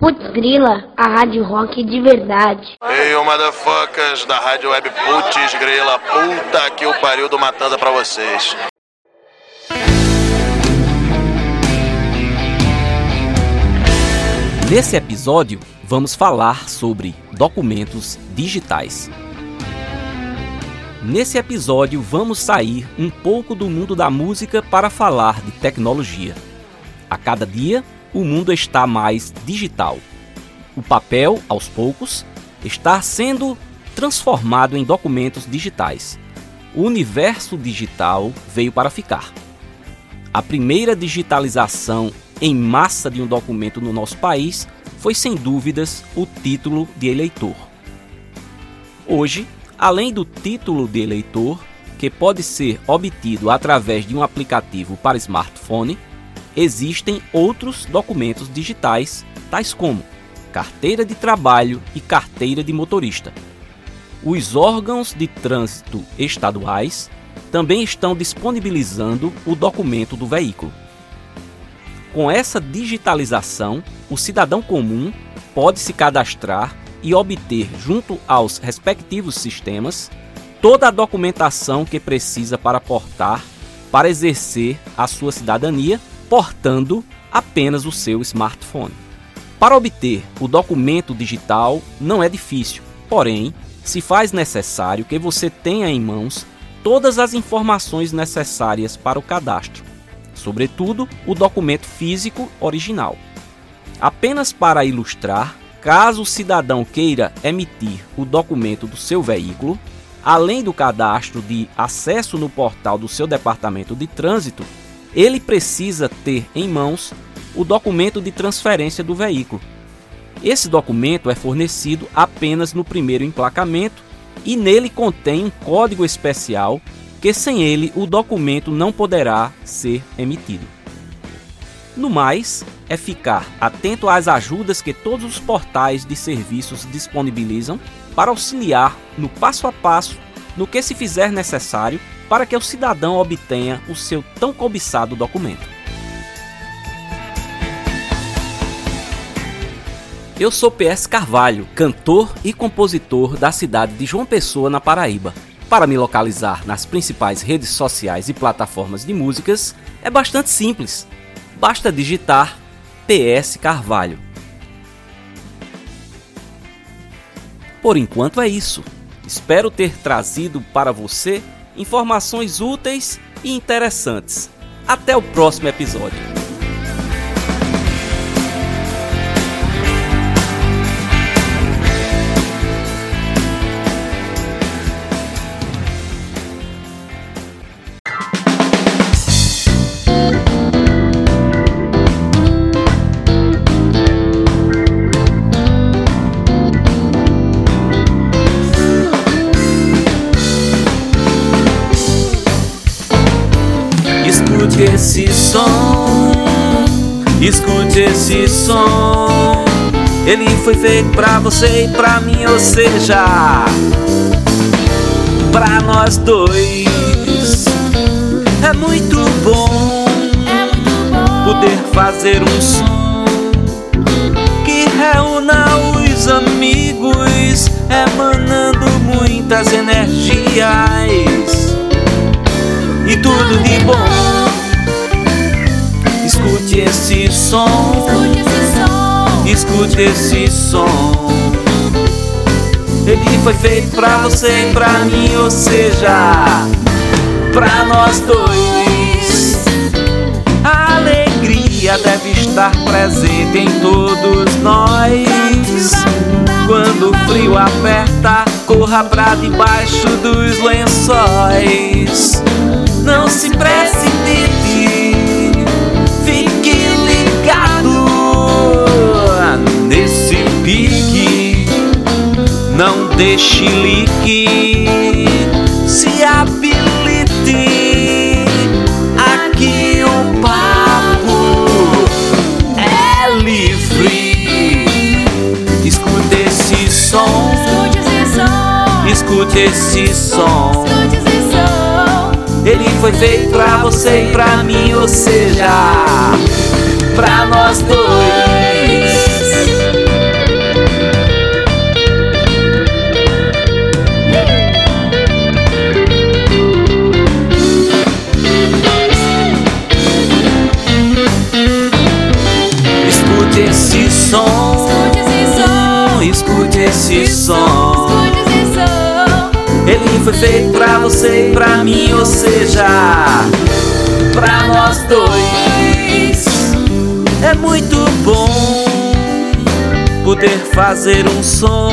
Putz Grila, a rádio rock de verdade. Ei, ô motherfuckers da rádio web Putz Grila, puta que o pariu do Matanda pra vocês. Nesse episódio, vamos falar sobre documentos digitais. Nesse episódio, vamos sair um pouco do mundo da música para falar de tecnologia. A cada dia, o mundo está mais digital. O papel, aos poucos, está sendo transformado em documentos digitais. O universo digital veio para ficar. A primeira digitalização em massa de um documento no nosso país foi sem dúvidas o título de eleitor. Hoje, além do título de eleitor, que pode ser obtido através de um aplicativo para smartphone, existem outros documentos digitais, tais como carteira de trabalho e carteira de motorista. Os órgãos de trânsito estaduais também estão disponibilizando o documento do veículo. Com essa digitalização, o cidadão comum pode se cadastrar e obter, junto aos respectivos sistemas, toda a documentação que precisa para portar para exercer a sua cidadania, portando apenas o seu smartphone. Para obter o documento digital não é difícil, porém, se faz necessário que você tenha em mãos todas as informações necessárias para o cadastro, sobretudo o documento físico original. Apenas para ilustrar, caso o cidadão queira emitir o documento do seu veículo, além do cadastro de acesso no portal do seu departamento de trânsito, ele precisa ter em mãos o documento de transferência do veículo. Esse documento é fornecido apenas no primeiro emplacamento e nele contém um código especial que sem ele o documento não poderá ser emitido. No mais, é ficar atento às ajudas que todos os portais de serviços disponibilizam para auxiliar no passo a passo no que se fizer necessário para que o cidadão obtenha o seu tão cobiçado documento. Eu sou PS Carvalho, cantor e compositor da cidade de João Pessoa, na Paraíba. Para me localizar nas principais redes sociais e plataformas de músicas é bastante simples. Basta digitar PS Carvalho. Por enquanto é isso. Espero ter trazido para você informações úteis e interessantes. Até o próximo episódio. Esse som. Ele foi feito pra você e pra mim, ou seja, pra nós dois. É muito bom poder fazer um som que reúna os amigos, emanando muitas energias e tudo de bom. Escute esse som, escute esse som. Ele foi feito pra você e pra mim, ou seja, pra nós dois. A alegria deve estar presente em todos nós. Quando o frio aperta, corra pra debaixo dos lençóis. Não se precipite, pique. Não deixe lique, se habilite. Aqui o papo é livre. Escute esse som, escute esse som. Ele foi feito pra você e pra mim, ou seja, pra nós dois. Som. Escute esse som. Ele foi feito pra você e pra mim, ou seja, pra nós dois. É muito bom poder fazer um som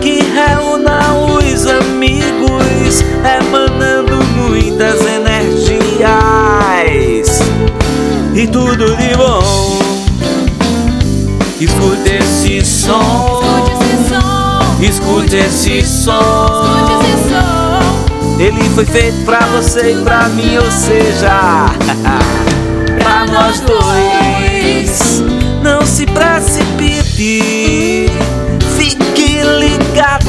que reúna os amigos, emanando muitas energias e tudo de bom. Escute esse som. Escute esse som. Ele foi feito pra você e pra mim, ou seja, pra nós dois. Não se precipite, fique ligado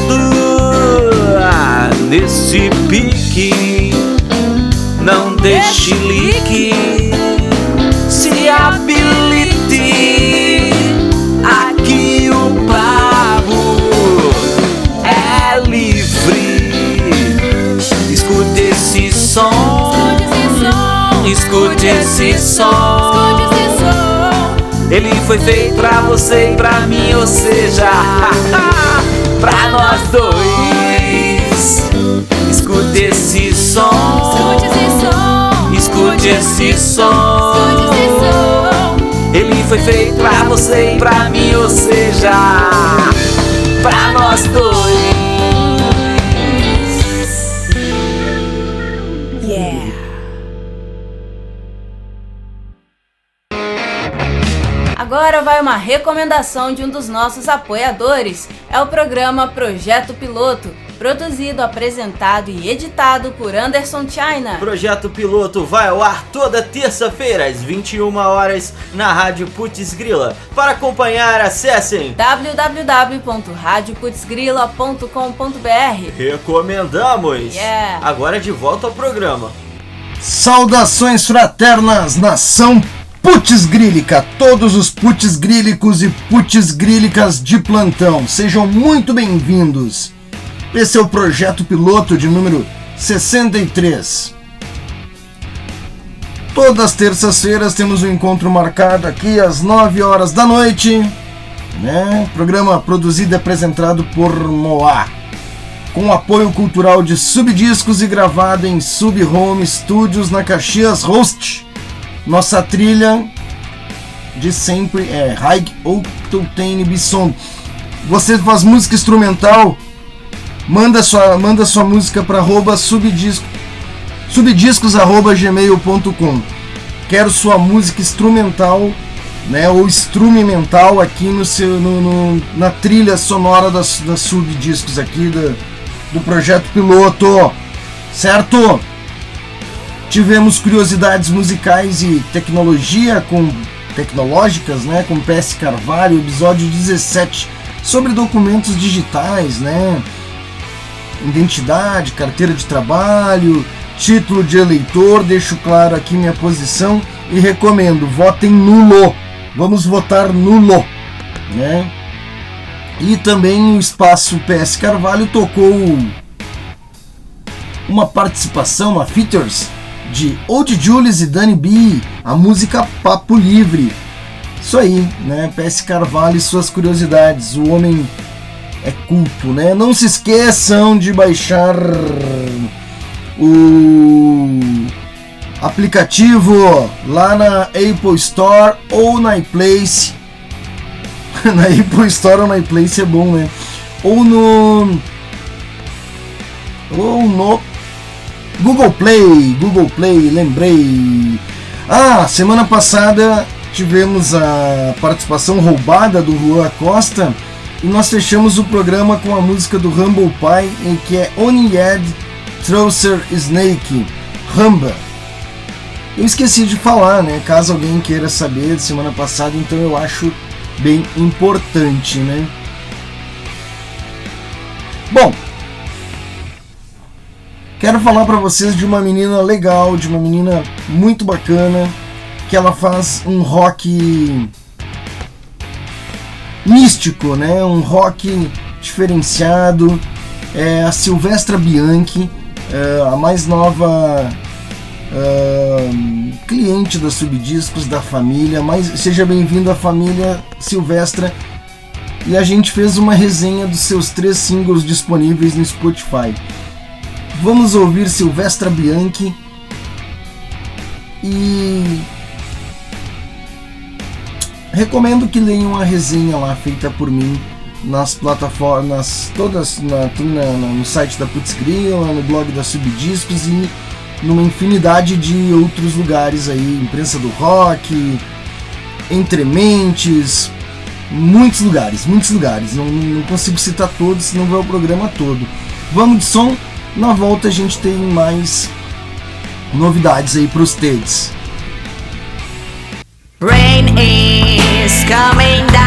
nesse pique. Não deixe lique, Escute esse som. Ele foi feito pra você e pra mim, ou seja, pra nós dois. Escute esse som. Escute esse som. Ele foi feito pra você e pra mim, ou seja, pra nós dois. Uma recomendação de um dos nossos apoiadores. É o programa Projeto Piloto, produzido, apresentado e editado por Anderson China. Projeto Piloto vai ao ar toda terça-feira às 21 horas na Rádio Putz Grila. Para acompanhar, acessem www.radioputzgrila.com.br Recomendamos! Yeah. Agora de volta ao programa. Saudações fraternas, nação Putz Grílica, todos os Putz Grílicos e Putz Grílicas de plantão, sejam muito bem-vindos. Esse é o projeto piloto de número 63. Todas as terças-feiras temos um encontro marcado aqui às 9 horas da noite, né? Programa produzido e apresentado por Moá com apoio cultural de Subdiscos e gravado em Sub Home Studios na Caxias Host. Nossa trilha de sempre é Haig Octane Bisson. Você faz música instrumental? Manda sua, manda sua música para arroba subdisco, subdiscos arroba gmail.com. Quero sua música instrumental, né, ou instrumental aqui no seu, no, no- na trilha sonora das, das subdiscos aqui da, do projeto piloto, certo? Tivemos curiosidades musicais e tecnologia com tecnológicas, né, com PS Carvalho, episódio 17 sobre documentos digitais, né? Identidade, carteira de trabalho, título de eleitor, deixo claro aqui minha posição e recomendo, votem nulo. Vamos votar nulo, né? E também o espaço PS Carvalho tocou uma participação, uma features de Old Julius e Danny B, a música Papo Livre. Isso aí, né? PS Carvalho e suas curiosidades. O homem é culto, né? Não se esqueçam de baixar o aplicativo lá na Apple Store ou na iPlace. na Apple Store ou na iPlace é bom, né? Ou no ou no Google Play, Google Play, lembrei. Ah, semana passada tivemos a participação roubada do Juan Costa e nós fechamos o programa com a música do Humble Pie, em que é Onied Trouser Snake, Ramba. Eu esqueci de falar, né? Caso alguém queira saber de semana passada, então eu acho bem importante, né? Bom, Quero falar para vocês de uma menina legal, de uma menina muito bacana, que ela faz um rock místico, né? Um rock diferenciado. É a Silvestra Bianchi, é a mais nova uh, cliente da Subdiscos, da família, mas seja bem-vindo à família Silvestra. E a gente fez uma resenha dos seus três singles disponíveis no Spotify. Vamos ouvir Silvestra Bianchi e recomendo que leiam a resenha lá feita por mim nas plataformas todas na, na, no site da Putzgrila, no blog da Subdiscos e numa infinidade de outros lugares aí, imprensa do rock, entre mentes, muitos lugares, muitos lugares. Não, não consigo citar todos, senão vai o programa todo. Vamos de som. Na volta a gente tem mais novidades aí para os TEDs. Rain is coming down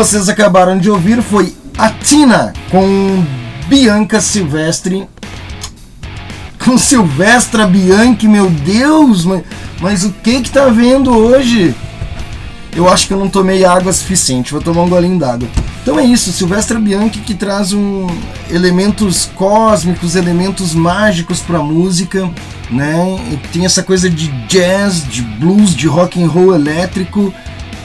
vocês acabaram de ouvir foi a Tina com Bianca Silvestre. Com Silvestra Bianchi, meu Deus, mas, mas o que que tá vendo hoje? Eu acho que eu não tomei água suficiente, vou tomar um golinho d'água. Então é isso, Silvestra Bianchi que traz um elementos cósmicos, elementos mágicos para música, né? E tem essa coisa de jazz, de blues, de rock and roll elétrico.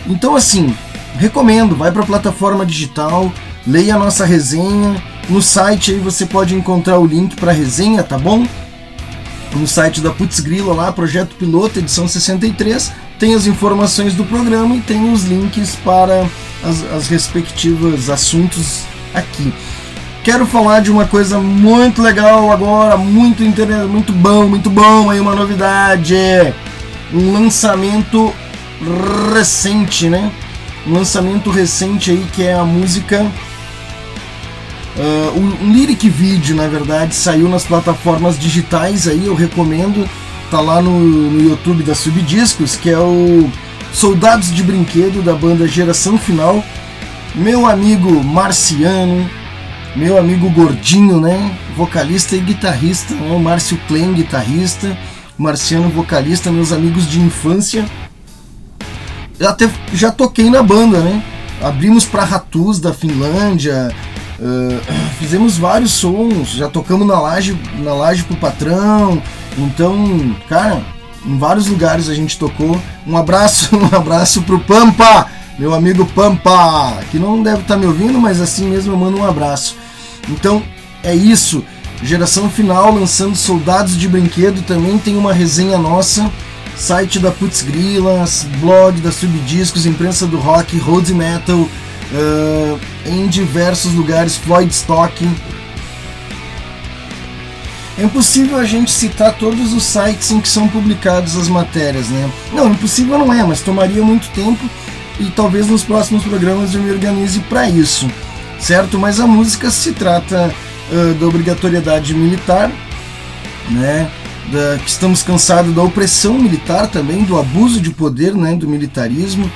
Então assim, recomendo, vai para a plataforma digital, leia a nossa resenha. No site aí você pode encontrar o link para a resenha, tá bom? No site da Putz Grila lá, projeto piloto, edição 63, tem as informações do programa e tem os links para as, as respectivos assuntos aqui. quero falar de uma coisa muito legal agora, muito interessante, muito bom, muito bom aí, uma novidade. Um lançamento recente, né? Um lançamento recente aí que é a música. Uh, um, lyric vídeo, na verdade, saiu nas plataformas digitais aí, eu recomendo. Tá lá no, no YouTube da Subdiscos, que é o Soldados de Brinquedo da banda Geração Final. Meu amigo Marciano, meu amigo Gordinho, né? Vocalista e guitarrista, né? Márcio Klein, guitarrista, Marciano, vocalista, meus amigos de infância. Até já toquei na banda, né? Abrimos para Ratus da Finlândia, uh, fizemos vários sons, já tocamos na laje, na laje pro patrão. Então, cara, em vários lugares a gente tocou. Um abraço, um abraço pro Pampa, meu amigo Pampa, que não deve estar tá me ouvindo, mas assim mesmo eu mando um abraço. Então é isso. Geração final lançando Soldados de Brinquedo também tem uma resenha nossa. Site da Putz Grilas, blog da Subdiscos, imprensa do rock, road metal, uh, em diversos lugares, Floyd Stock. É impossível a gente citar todos os sites em que são publicadas as matérias, né? Não, impossível não é, mas tomaria muito tempo e talvez nos próximos programas eu me organize para isso certo? Mas a música se trata uh, da obrigatoriedade militar, né? Da, que estamos cansados da opressão militar também, do abuso de poder, né? Do militarismo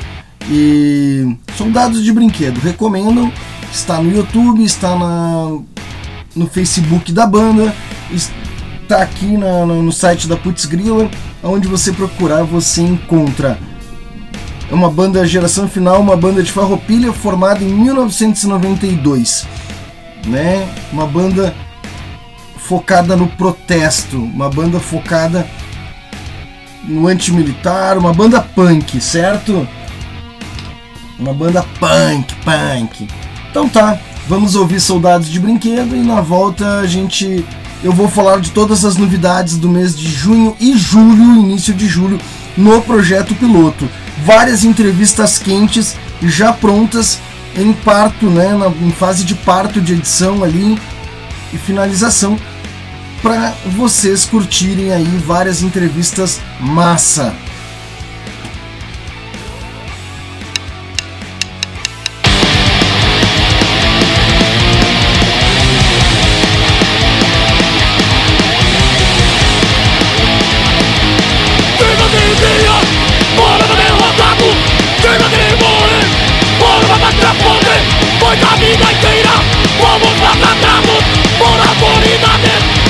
e soldados de brinquedo. Recomendo. Está no YouTube, está na, no Facebook da banda, está aqui na, no, no site da Putz Grilla, onde você procurar você encontra é uma banda geração final, uma banda de farroupilha formada em 1992, né? Uma banda focada no protesto, uma banda focada no antimilitar, uma banda punk, certo? Uma banda punk, punk. Então tá, vamos ouvir Soldados de Brinquedo e na volta a gente eu vou falar de todas as novidades do mês de junho e julho, início de julho, no projeto piloto várias entrevistas quentes já prontas em parto, né, na, em fase de parto de edição ali e finalização para vocês curtirem aí várias entrevistas massa.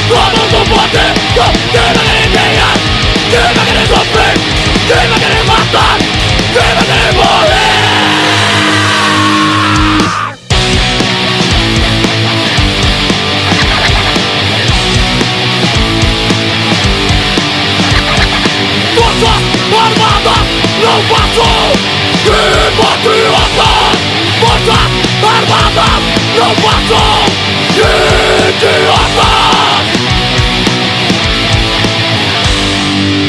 toi mon pote toi tu es la reine tu vas gagner toi tu vas gagner tu vas gagner toi que le mort tu as pas toi bombardé non vas-tu tu n'auras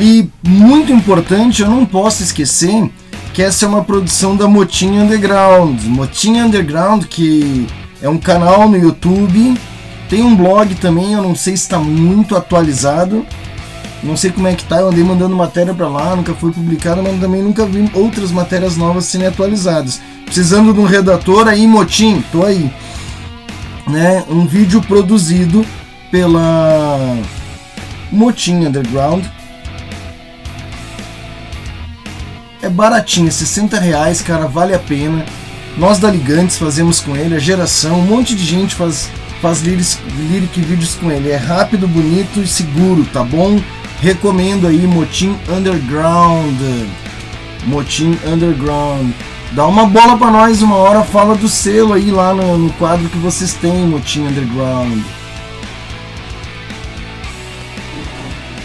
E muito importante, eu não posso esquecer que essa é uma produção da Motinha Underground. Motinha Underground, que é um canal no YouTube, tem um blog também, eu não sei se está muito atualizado. Não sei como é que tá, eu andei mandando matéria para lá, nunca foi publicada, mas também nunca vi outras matérias novas sendo atualizadas. Precisando de um redator aí, Motim, tô aí. Né? Um vídeo produzido pela Motim Underground. É baratinho, 60 reais, cara, vale a pena. Nós da Ligantes fazemos com ele, a geração, um monte de gente faz, faz lyrics, lyric vídeos com ele. É rápido, bonito e seguro, tá bom? Recomendo aí Motim Underground. Motim Underground. Dá uma bola pra nós, uma hora fala do selo aí lá no, no quadro que vocês têm, Motinho Underground.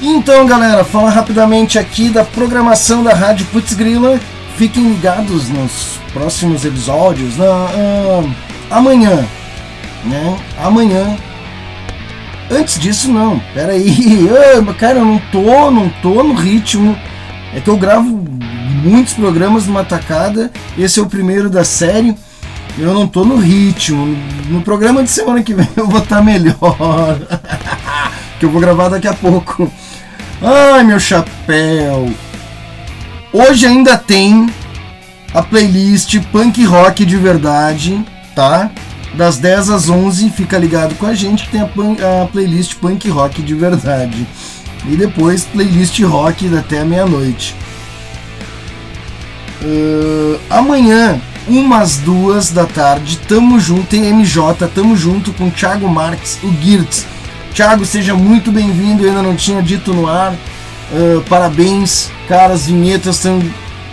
Então, galera, fala rapidamente aqui da programação da Rádio Putz Grila. Fiquem ligados nos próximos episódios. Na, ah, amanhã, né? Amanhã. Antes disso, não. Pera aí. Ah, cara, eu não tô, não tô no ritmo. É que eu gravo muitos programas numa tacada. Esse é o primeiro da série. Eu não tô no ritmo. No programa de semana que vem eu vou estar tá melhor. que eu vou gravar daqui a pouco. Ai, meu chapéu. Hoje ainda tem a playlist Punk Rock de verdade, tá? Das 10 às 11, fica ligado com a gente que tem a, a playlist Punk Rock de verdade. E depois playlist rock até meia-noite. Uh, amanhã, umas duas da tarde, tamo junto, tem MJ, tamo junto com Thiago Marques, o Girtz. Thiago, seja muito bem-vindo, eu ainda não tinha dito no ar. Uh, parabéns, cara, as vinhetas estão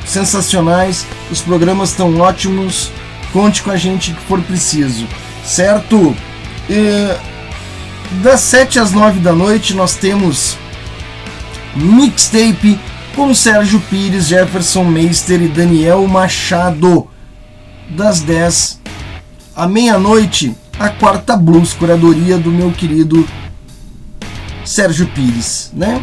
sensacionais, os programas estão ótimos. Conte com a gente que for preciso, certo? Uh, das 7 às 9 da noite nós temos mixtape com Sérgio Pires, Jefferson Meister e Daniel Machado. Das 10 à meia-noite, a quarta blues, curadoria do meu querido Sérgio Pires, né?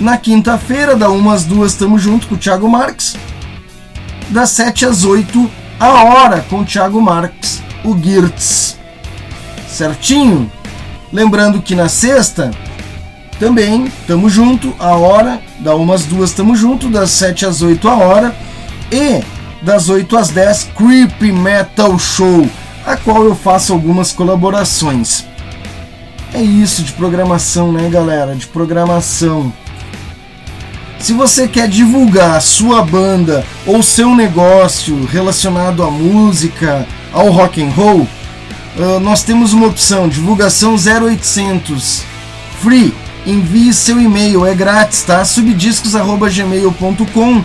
Na quinta-feira, da 1 às 2, estamos junto com o Thiago Marques. Das 7 às 8, a hora com o Thiago Marques, o Girtz. Certinho? Lembrando que na sexta, também estamos junto, a hora, da 1 às 2 estamos junto, das 7 às 8 a hora. E das 8 às 10, Creepy Metal Show a qual eu faço algumas colaborações. É isso de programação, né, galera? De programação. Se você quer divulgar a sua banda ou seu negócio relacionado à música, ao rock and roll, nós temos uma opção, divulgação 0800 free. Envie seu e-mail, é grátis, tá? subdiscos@gmail.com.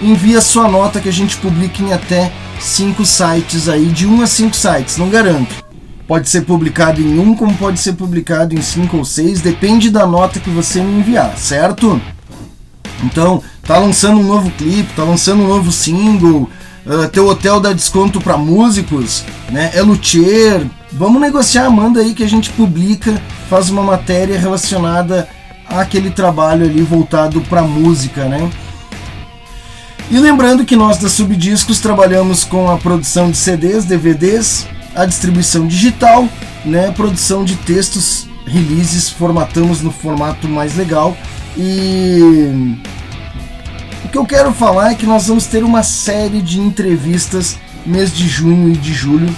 Envie a sua nota que a gente publica em até cinco sites aí, de um a cinco sites, não garanto. Pode ser publicado em um, como pode ser publicado em cinco ou seis, depende da nota que você me enviar, certo? Então, tá lançando um novo clipe, tá lançando um novo single, uh, teu hotel dá desconto para músicos, né? É luthier. Vamos negociar, manda aí que a gente publica, faz uma matéria relacionada àquele trabalho ali voltado para música, né? E lembrando que nós da Subdiscos trabalhamos com a produção de CDs, DVDs, a distribuição digital, né, produção de textos, releases, formatamos no formato mais legal. E o que eu quero falar é que nós vamos ter uma série de entrevistas mês de junho e de julho.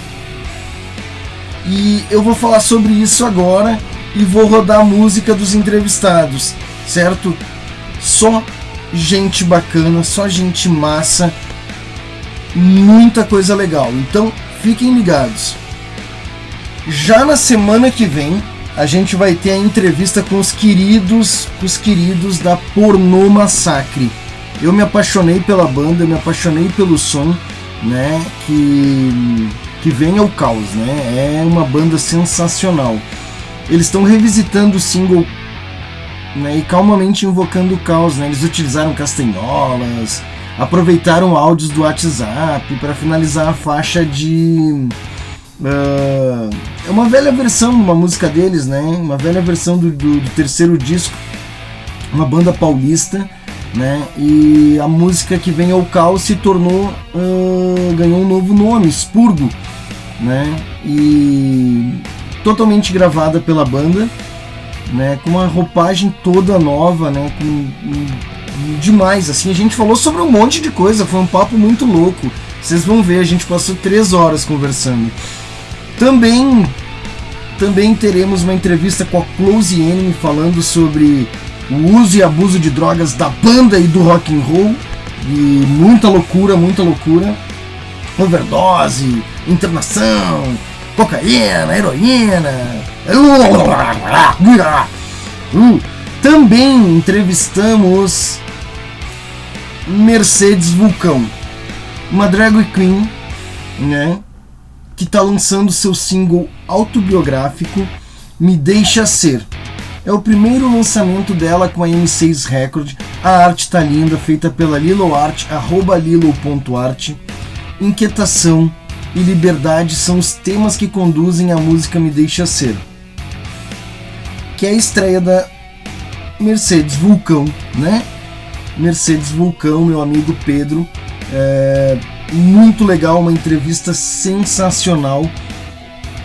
E eu vou falar sobre isso agora e vou rodar a música dos entrevistados, certo? Só gente bacana, só gente massa, muita coisa legal. Então fiquem ligados. Já na semana que vem a gente vai ter a entrevista com os queridos, os queridos da Pornô Massacre. Eu me apaixonei pela banda, me apaixonei pelo som, né? Que que vem ao caos, né? É uma banda sensacional. Eles estão revisitando o single né, e calmamente invocando o caos. Né? Eles utilizaram castanholas, aproveitaram áudios do WhatsApp para finalizar a faixa de. Uh, é uma velha versão, uma música deles, né? Uma velha versão do, do, do terceiro disco, uma banda paulista, né? E a música que vem ao caos se tornou, uh, ganhou um novo nome, Expurgo, né? E totalmente gravada pela banda, né? Com uma roupagem toda nova, né? Com, demais, assim. A gente falou sobre um monte de coisa, foi um papo muito louco. Vocês vão ver, a gente passou três horas conversando. Também, também teremos uma entrevista com a Close Enemy falando sobre o uso e abuso de drogas da banda e do rock and roll. E muita loucura, muita loucura. Overdose, internação, cocaína, heroína. Uh, também entrevistamos Mercedes Vulcão, uma drag queen, né, que está lançando seu single autobiográfico Me Deixa Ser. É o primeiro lançamento dela com a M6 Record. A arte tá linda, feita pela Lilo Art, arroba lilo.art. Inquietação e liberdade são os temas que conduzem a música Me Deixa Ser. Que é a estreia da Mercedes Vulcão, né? Mercedes Vulcão, meu amigo Pedro. É muito legal, uma entrevista sensacional.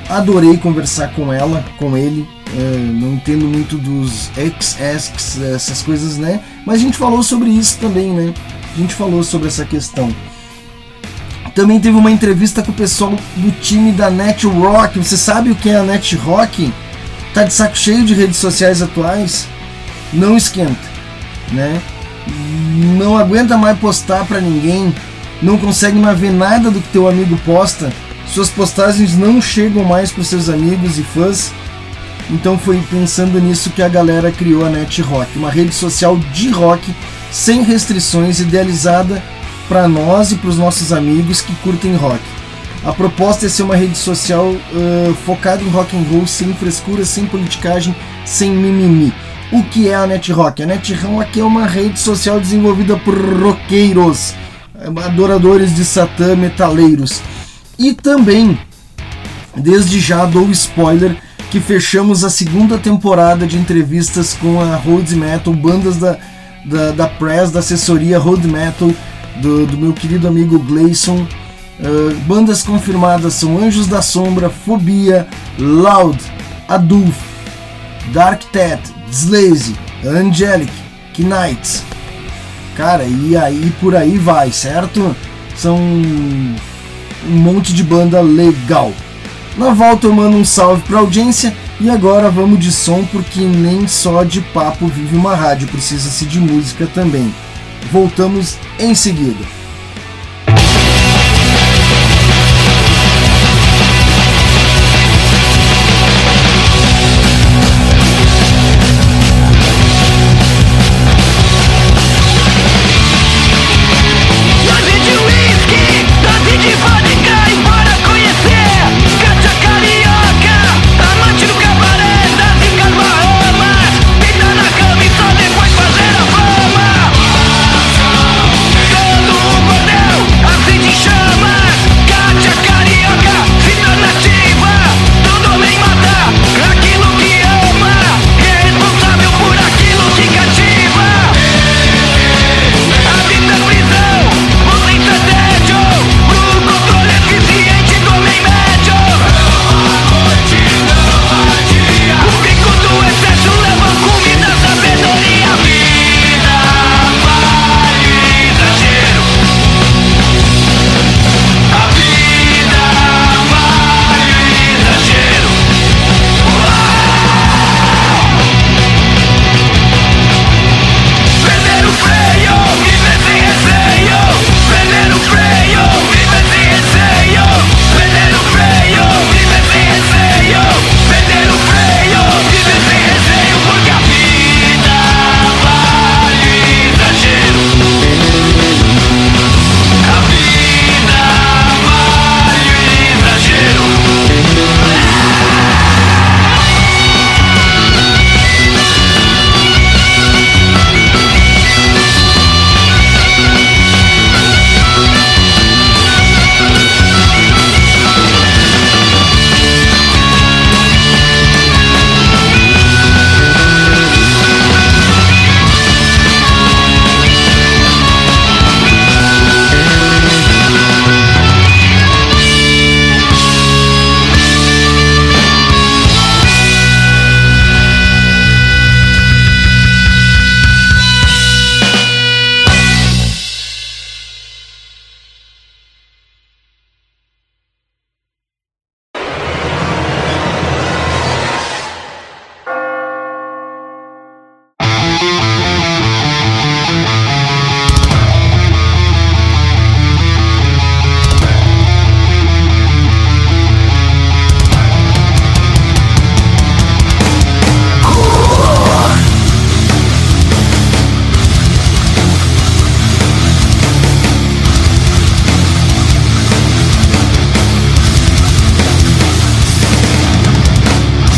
Adorei conversar com ela, com ele. É, não entendo muito dos ex-asks, essas coisas, né? Mas a gente falou sobre isso também, né? A gente falou sobre essa questão. Também teve uma entrevista com o pessoal do time da Net Rock. Você sabe o que é a Net Rock? Tá de saco cheio de redes sociais atuais? Não esquenta, né? Não aguenta mais postar para ninguém, não consegue mais ver nada do que teu amigo posta. Suas postagens não chegam mais para seus amigos e fãs. Então foi pensando nisso que a galera criou a Net Rock, uma rede social de rock sem restrições, idealizada para nós e para os nossos amigos que curtem rock. A proposta é ser uma rede social uh, focada em rock and roll, sem frescura, sem politicagem, sem mimimi. O que é a Net Rock? A Net Rock é uma rede social desenvolvida por roqueiros, adoradores de Satã, metaleiros. E também, desde já dou spoiler, que fechamos a segunda temporada de entrevistas com a Road Metal, bandas da, da, da Press, da assessoria Road Metal, do, do meu querido amigo Gleison. Uh, bandas confirmadas são Anjos da Sombra, Fobia, Loud, Adulf, Dark Tet, Slazy, Angelic, Knights. Cara, e aí por aí vai, certo? São um monte de banda legal. Na volta eu mando um salve pra audiência e agora vamos de som porque nem só de papo vive uma rádio, precisa-se de música também. Voltamos em seguida.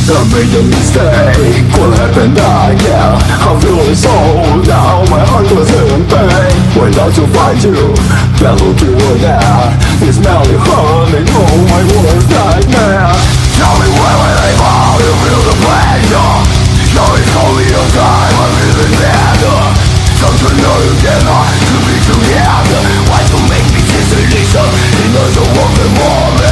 I made a mistake. What happened? I yeah. I feel it so now My heart was in pain. Went out to find you? Battle you were there. You smell the honey Oh my worst nightmare. Tell me where will I fall? You feel the pain yeah. Now it's only a time I'm living dead. Don't you know you cannot To be together? Why to make me this illusion In order to walk the moment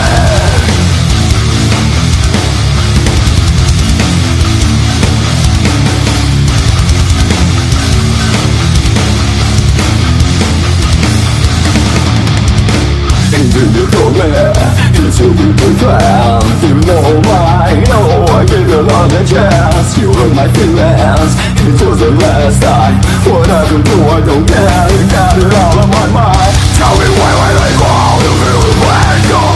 into the torment Into the betrayal You know I know I gave you another chance You hurt my feelings It was the last time Whatever do I don't care You got it all on my mind Tell me why when I fall You feel the pressure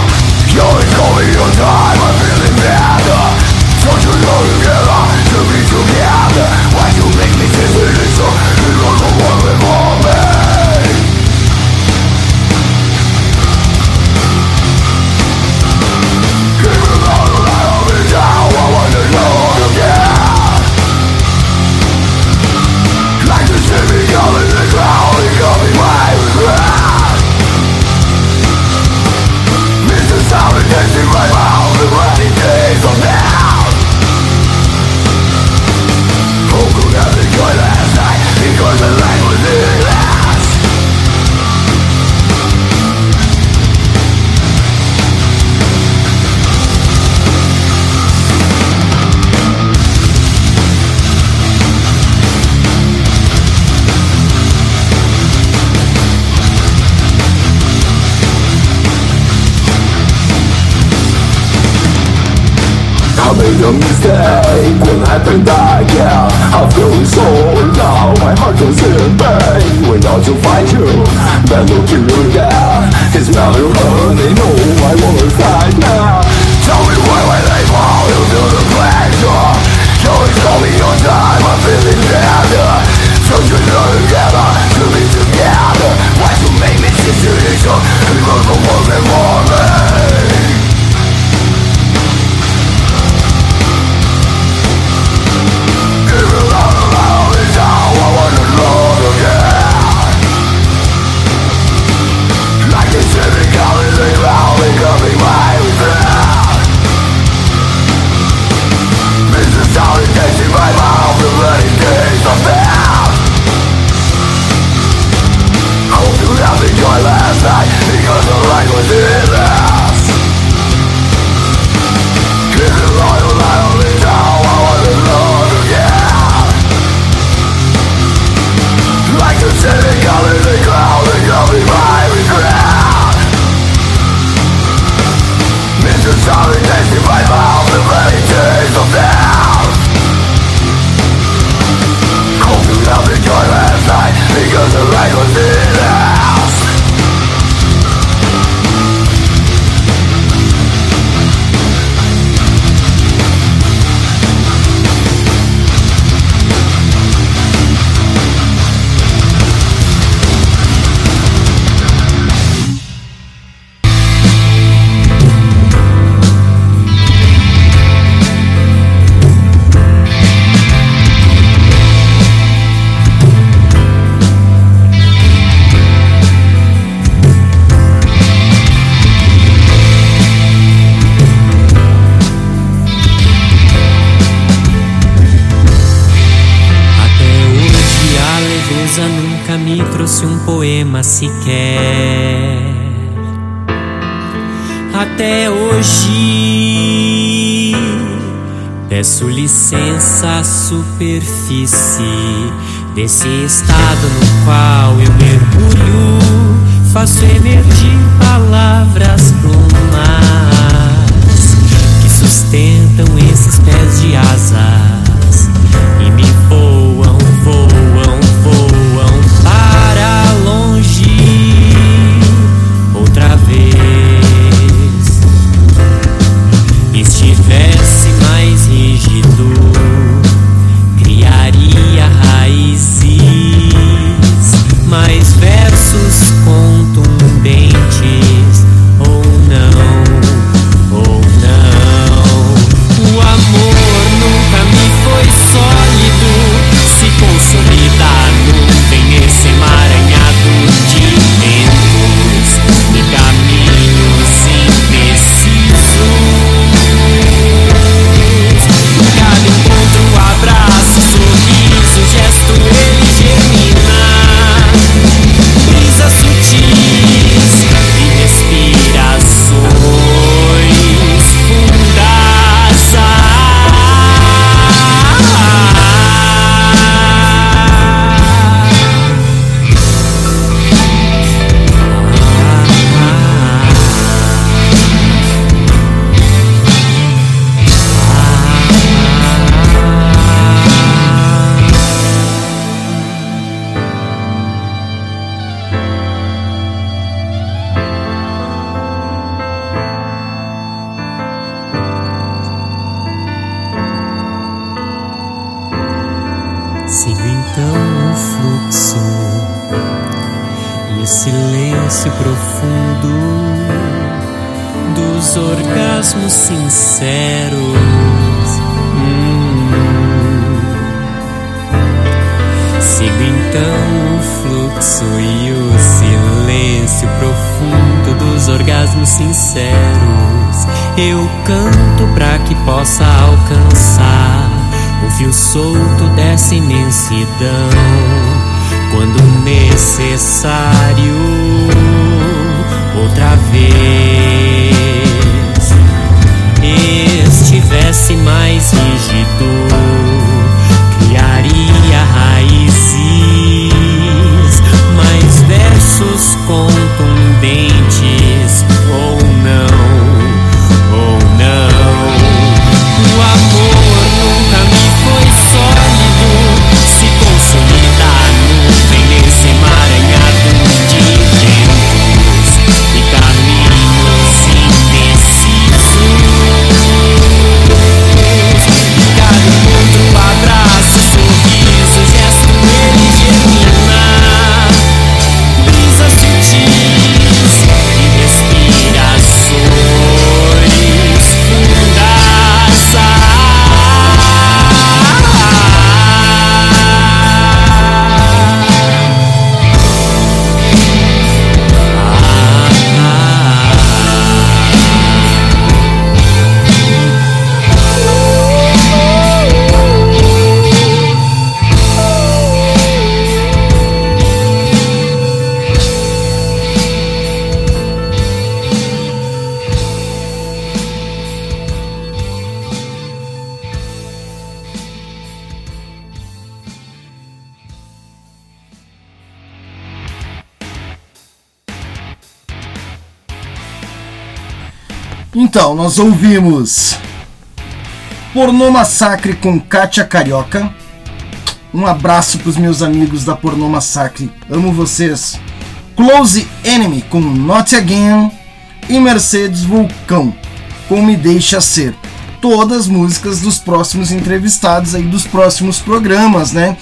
You ain't calling your time I'm feeling better Don't you know you cannot To be together Why you make me feel it so You don't know what before mistake When I think back, I feel so now My heart goes in pain When I to find you Then look you again It's not your hurt They know I wanna fight now Tell me why when I fall You do the pleasure You tell me your time I'm feeling better So you know together To be together Why you make me situation You're the woman woman. Até hoje peço licença à superfície desse estado no qual eu mergulho. Faço emergir palavras plumas que sustentam esses pés de asas e me solto dessa imensidão. Quando necessário outra vez Então, nós ouvimos Pornô Massacre com Kátia Carioca. Um abraço pros meus amigos da Pornô Massacre. Amo vocês. Close Enemy com Not Again. E Mercedes Vulcão com Me Deixa Ser. Todas músicas dos próximos entrevistados aí dos próximos programas, né?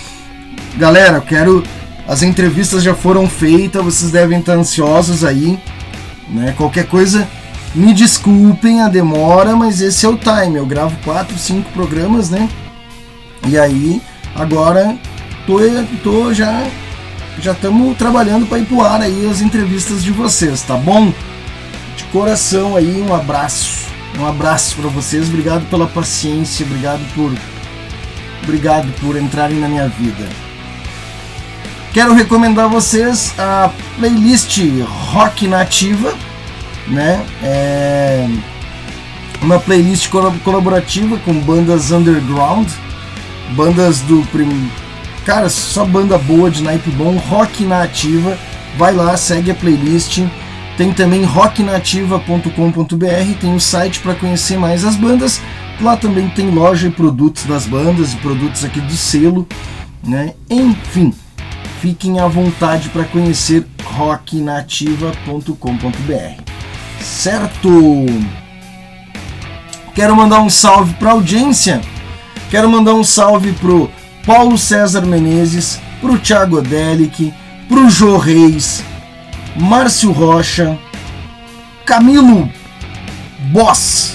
Galera, eu quero. As entrevistas já foram feitas, vocês devem estar ansiosos aí, né? Qualquer coisa, me desculpem a demora, mas esse é o time. Eu gravo 4, 5 programas, né? E aí, agora tô, tô já já estamos trabalhando para ir pro ar aí as entrevistas de vocês, tá bom? De coração aí, um abraço. Um abraço para vocês. Obrigado pela paciência, obrigado por obrigado por entrarem na minha vida. Quero recomendar a vocês a playlist Rock Nativa, né? É uma playlist colaborativa com bandas underground, bandas do prim... cara, só banda boa de naipe bom, rock na ativa. Vai lá, segue a playlist. Tem também rocknativa.com.br, tem o site para conhecer mais as bandas. Lá também tem loja e produtos das bandas e produtos aqui do selo, né? Enfim, fiquem à vontade para conhecer rocknativa.com.br. Certo? Quero mandar um salve para audiência. Quero mandar um salve pro Paulo César Menezes, pro Thiago Delic, pro Jô Reis, Márcio Rocha, Camilo Boss,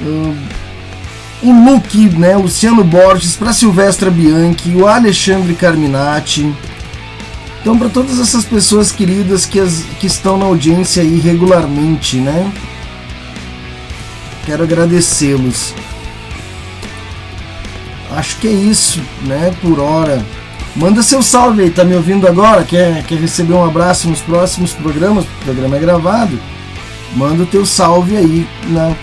hum, o Luke, né, Luciano Borges, para Silvestra Bianchi, o Alexandre Carminati. Então, para todas essas pessoas queridas que, as- que estão na audiência aí regularmente, né? Quero agradecê-los. Acho que é isso, né? Por hora. Manda seu salve aí, tá me ouvindo agora? Quer, quer receber um abraço nos próximos programas? O programa é gravado. Manda o teu salve aí na,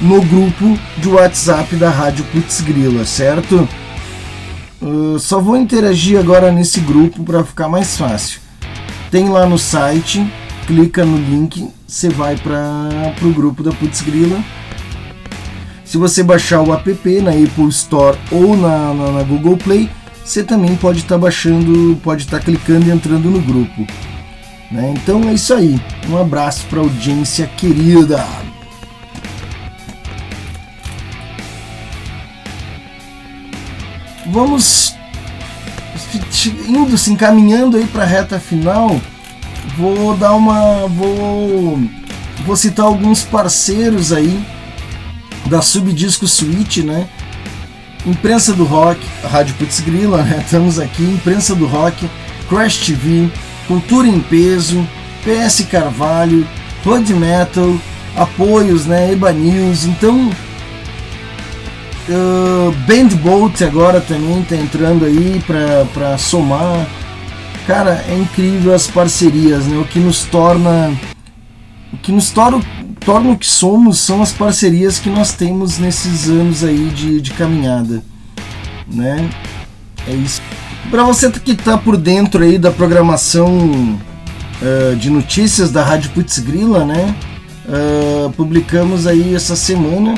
no grupo de WhatsApp da Rádio Putz Grila, certo? Uh, só vou interagir agora nesse grupo para ficar mais fácil. Tem lá no site, clica no link, você vai para o grupo da Putz Grila. Se você baixar o app na Apple Store ou na, na- na Google Play, você também pode estar baixando, pode estar clicando e entrando no grupo. né? Então é isso aí. Um abraço para a audiência querida. Vamos indo se encaminhando aí para a reta final. vou dar uma. Vou, vou citar alguns parceiros aí da Subdisco Suite, né? Imprensa do Rock, Rádio Putz Grila, né? Estamos aqui, Imprensa do Rock, Crash TV, Cultura em Peso, PS Carvalho, Road Metal, apoios, né? Eba News, então. Uh, Band Bolt agora também tá entrando aí pra, pra somar. Cara, é incrível as parcerias, né? O que nos torna. O que nos torna, torna o que somos são as parcerias que nós temos nesses anos aí de, de caminhada, né? É isso. Para você que tá por dentro aí da programação uh, de notícias da Rádio Putz Grila, né? Uh, publicamos aí essa semana,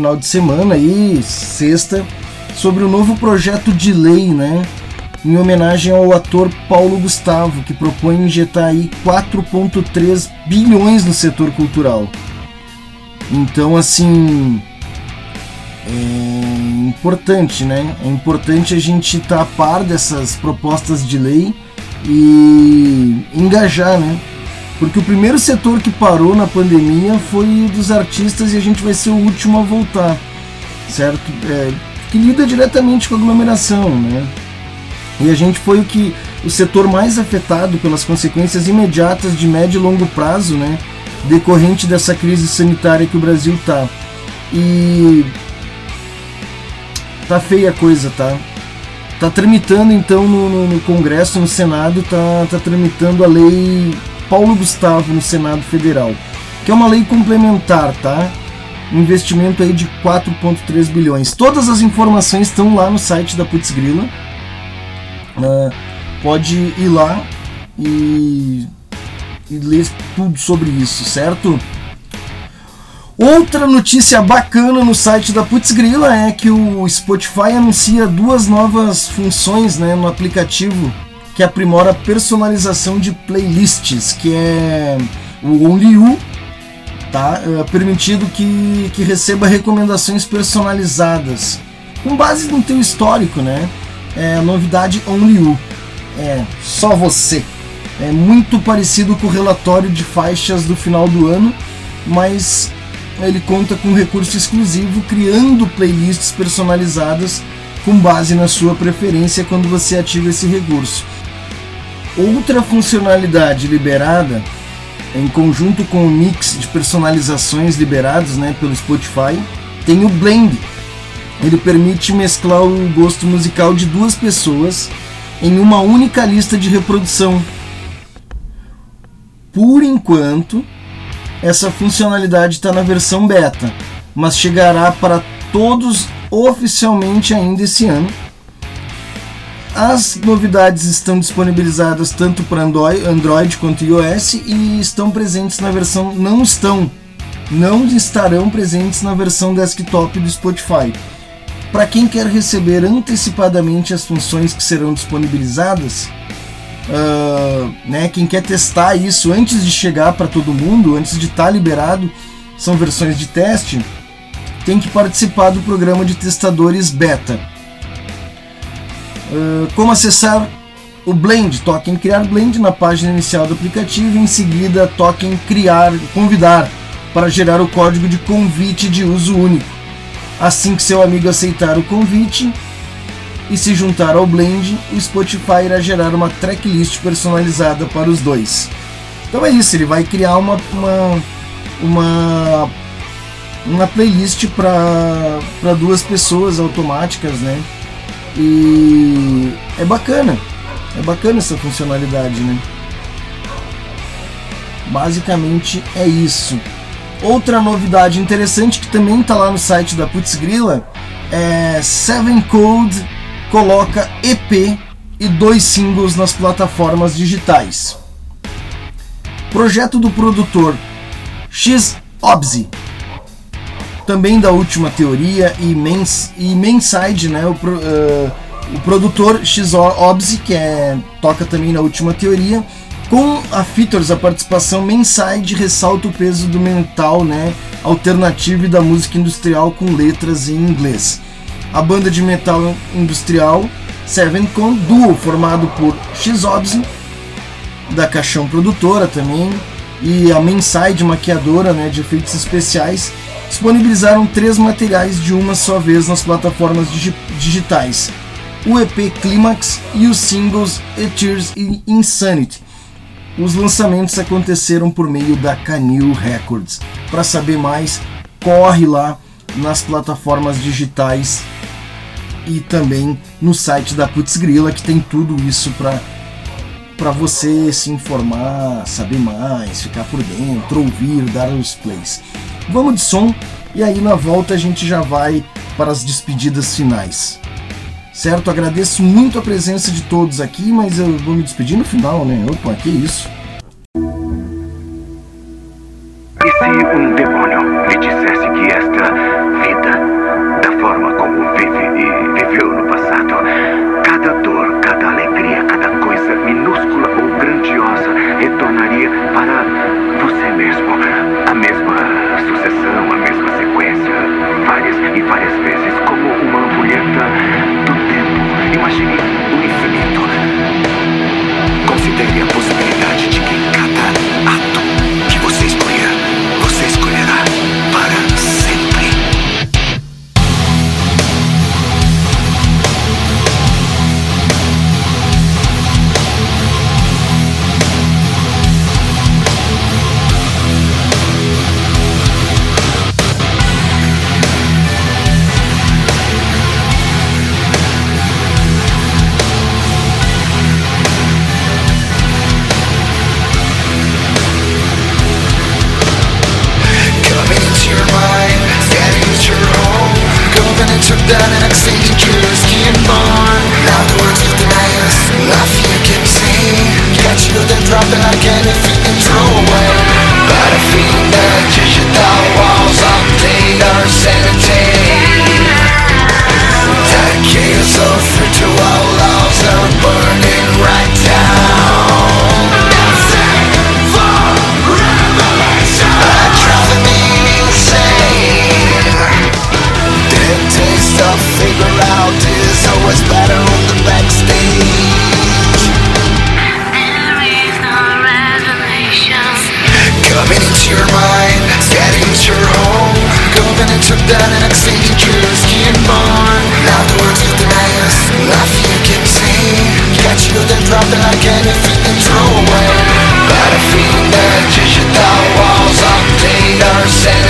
final de semana aí, sexta, sobre o novo projeto de lei, né? Em homenagem ao ator Paulo Gustavo, que propõe injetar aí 4,3 bilhões no setor cultural. Então, assim, é importante, né? É importante a gente estar tá a par dessas propostas de lei e engajar, né? Porque o primeiro setor que parou na pandemia foi o dos artistas e a gente vai ser o último a voltar, certo? É, que lida diretamente com a aglomeração, né? E a gente foi o que o setor mais afetado pelas consequências imediatas de médio e longo prazo, né? Decorrente dessa crise sanitária que o Brasil tá. E tá feia a coisa, tá? Tá tramitando então no, no, Congresso, no Senado, tá, tá tramitando a lei Paulo Gustavo no Senado Federal, que é uma lei complementar, tá? Investimento aí de 4,3 bilhões. Todas as informações estão lá no site da Putz Grila. Uh, pode ir lá e, e ler tudo sobre isso, certo? Outra notícia bacana no site da Putz Grila é que o Spotify anuncia duas novas funções né, no aplicativo que aprimora a personalização de playlists, que é o Only You, tá? É permitido que, que receba recomendações personalizadas com base no teu histórico, né? É a novidade Only You, é só você. É muito parecido com o relatório de faixas do final do ano, mas ele conta com recurso exclusivo criando playlists personalizadas com base na sua preferência quando você ativa esse recurso. Outra funcionalidade liberada, em conjunto com o mix de personalizações liberados né, pelo Spotify, tem o Blend. Ele permite mesclar o gosto musical de duas pessoas em uma única lista de reprodução. Por enquanto, essa funcionalidade está na versão beta, mas chegará para todos oficialmente ainda esse ano as novidades estão disponibilizadas tanto para Android, quanto iOS e estão presentes na versão. Não estão, não estarão presentes na versão desktop do Spotify. Para quem quer receber antecipadamente as funções que serão disponibilizadas, uh, né, quem quer testar isso antes de chegar para todo mundo, antes de estar tá liberado, são versões de teste, tem que participar do programa de testadores beta. Uh, como acessar o Blend? Toque em criar Blend na página inicial do aplicativo e em seguida toque em criar, convidar para gerar o código de convite de uso único. Assim que seu amigo aceitar o convite e se juntar ao Blend, o Spotify irá gerar uma tracklist personalizada para os dois. Então é isso, ele vai criar uma uma uma, uma playlist para duas pessoas automáticas, né? E é bacana. É bacana essa funcionalidade, né? Basicamente é isso. Outra novidade interessante que também está lá no site da Putz Grilla é Seven Code coloca EP e dois singles nas plataformas digitais. Projeto do produtor X Obzi também da última teoria e, mens, e Manside, né, o, uh, o produtor X Obzi, que é, toca também na última teoria, com a Features, a participação Manside ressalta o peso do mental né, alternativo e da música industrial com letras em inglês. A banda de metal industrial Seven Con, duo formado por X Obzi da Caixão Produtora também e a Menside Maquiadora né, de efeitos especiais disponibilizaram três materiais de uma só vez nas plataformas digi digitais: o EP Climax e os singles A Tears e Insanity. Os lançamentos aconteceram por meio da Canil Records. Para saber mais, corre lá nas plataformas digitais e também no site da Putz que tem tudo isso para para você se informar, saber mais, ficar por dentro, ouvir, dar os plays. Vamos de som e aí na volta a gente já vai para as despedidas finais. Certo? Agradeço muito a presença de todos aqui, mas eu vou me despedir no final, né? Opa, que isso? Better feeling that you feel thought walls up, date center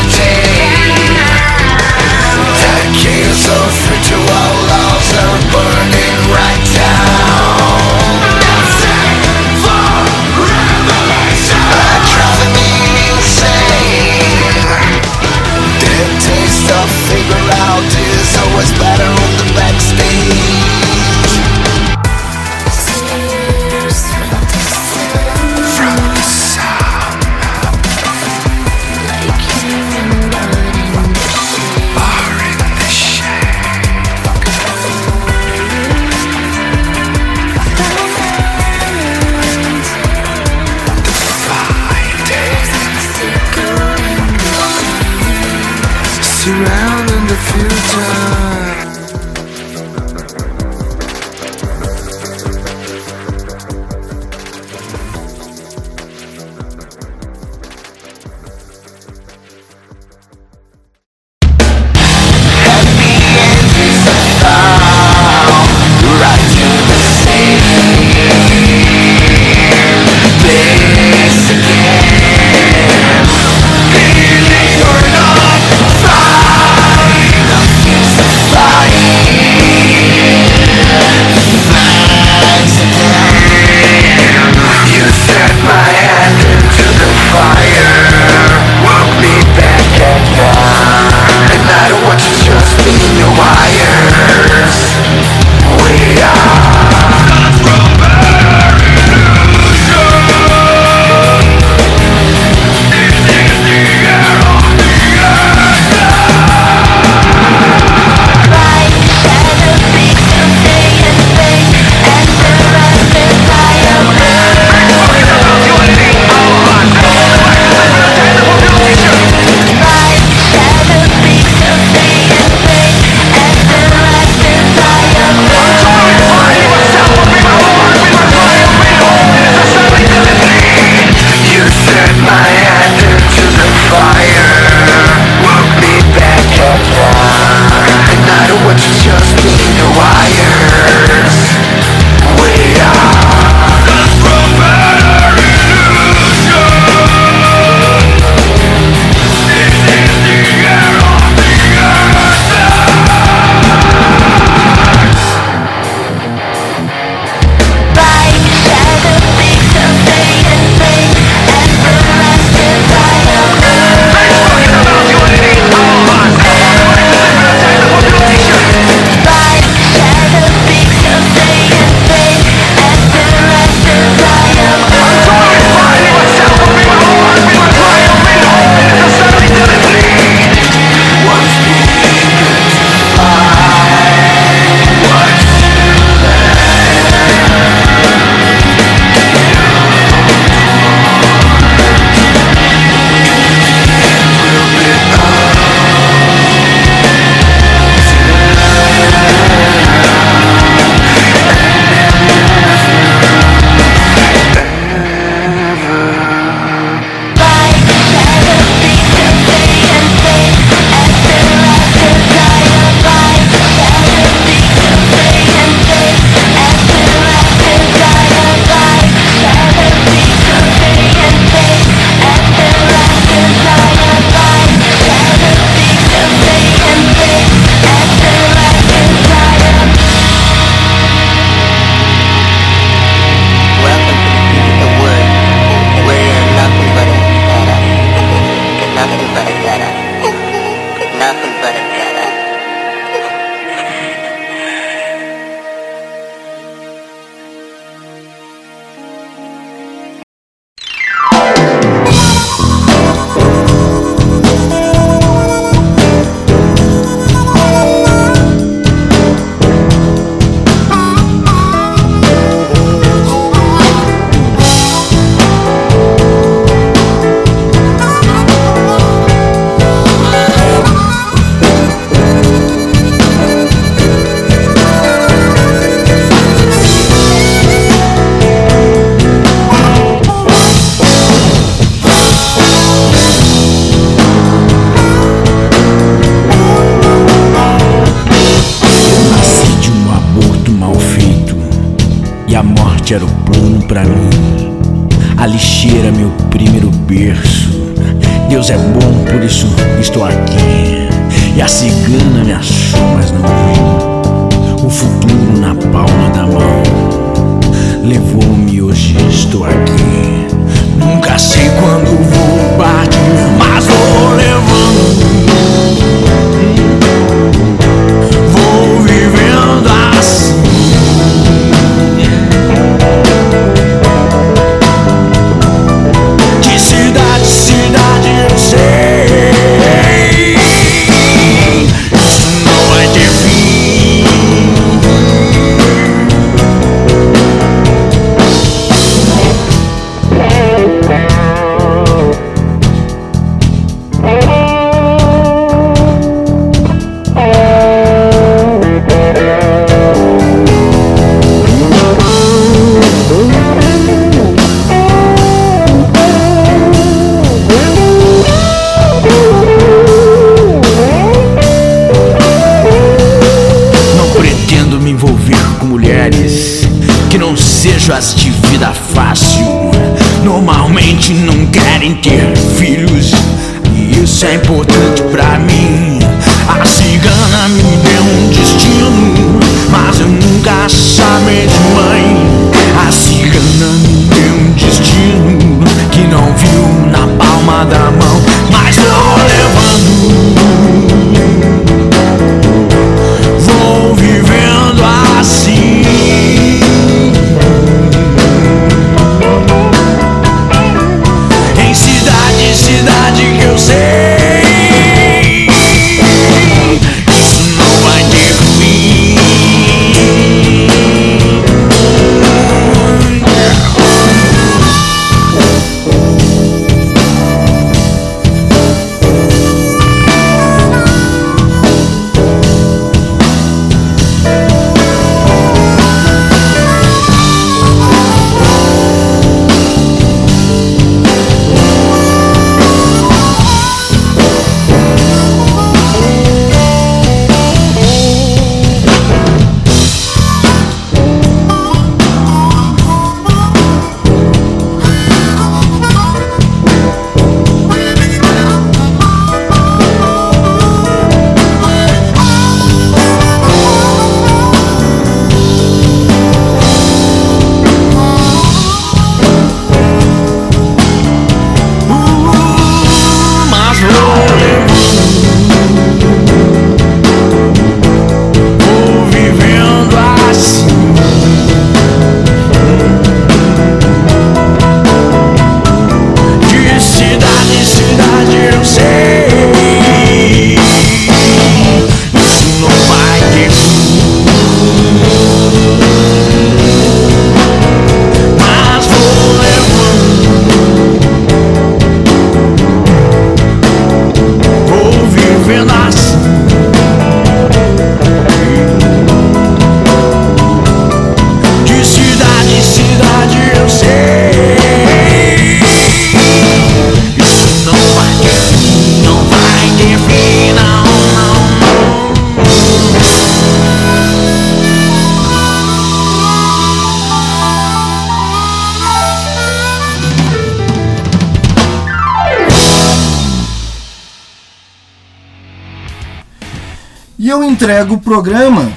entrego o programa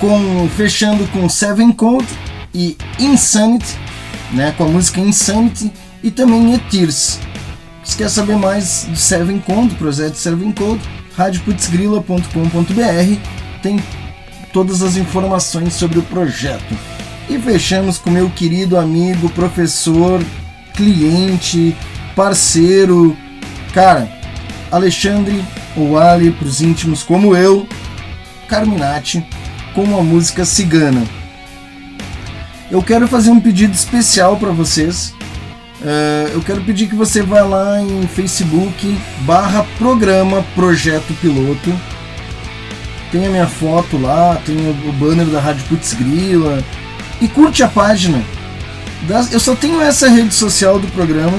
com fechando com Seven Code e Insanity, né, com a música Insanity e também Etirs. Se quer saber mais do Seven Code, do projeto Seven Code, radioputzgrila.com.br tem todas as informações sobre o projeto. E fechamos com meu querido amigo, professor, cliente, parceiro, cara, Alexandre Oali, para os íntimos como eu, Carminati, com a música Cigana. Eu quero fazer um pedido especial para vocês. Uh, eu quero pedir que você vá lá em Facebook barra programa Projeto Piloto. Tem a minha foto lá, tem o banner da Rádio Putz Grila. E curte a página. Eu só tenho essa rede social do programa.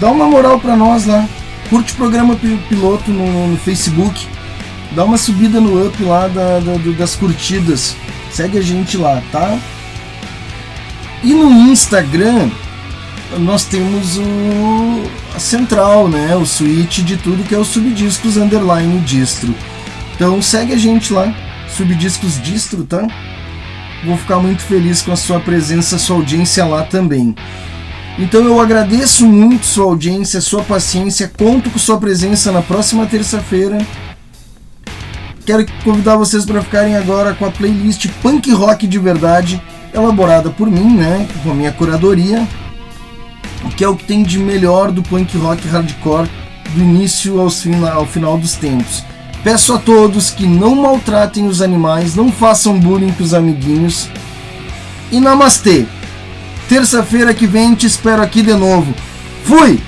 Dá uma moral para nós lá. Curte o programa piloto no, no, Facebook. Dá uma subida no up lá da, da, das curtidas. Segue a gente lá, tá? E no Instagram nós temos o a central, né? O switch de tudo que é o Subdiscos Underline Distro. Então segue a gente lá, Subdiscos Distro, tá? Vou ficar muito feliz com a sua presença, sua audiência lá também. Então eu agradeço muito sua audiência, sua paciência, conto com sua presença na próxima terça-feira. Quero convidar vocês para ficarem agora com a playlist Punk Rock de Verdade, elaborada por mim, né, com a minha curadoria, que é o que tem de melhor do punk rock hardcore do início ao, ao final dos tempos. Peço a todos que não maltratem os animais, não façam bullying com os amiguinhos. E namastê! Terça-feira que vem te espero aqui de novo. Fui!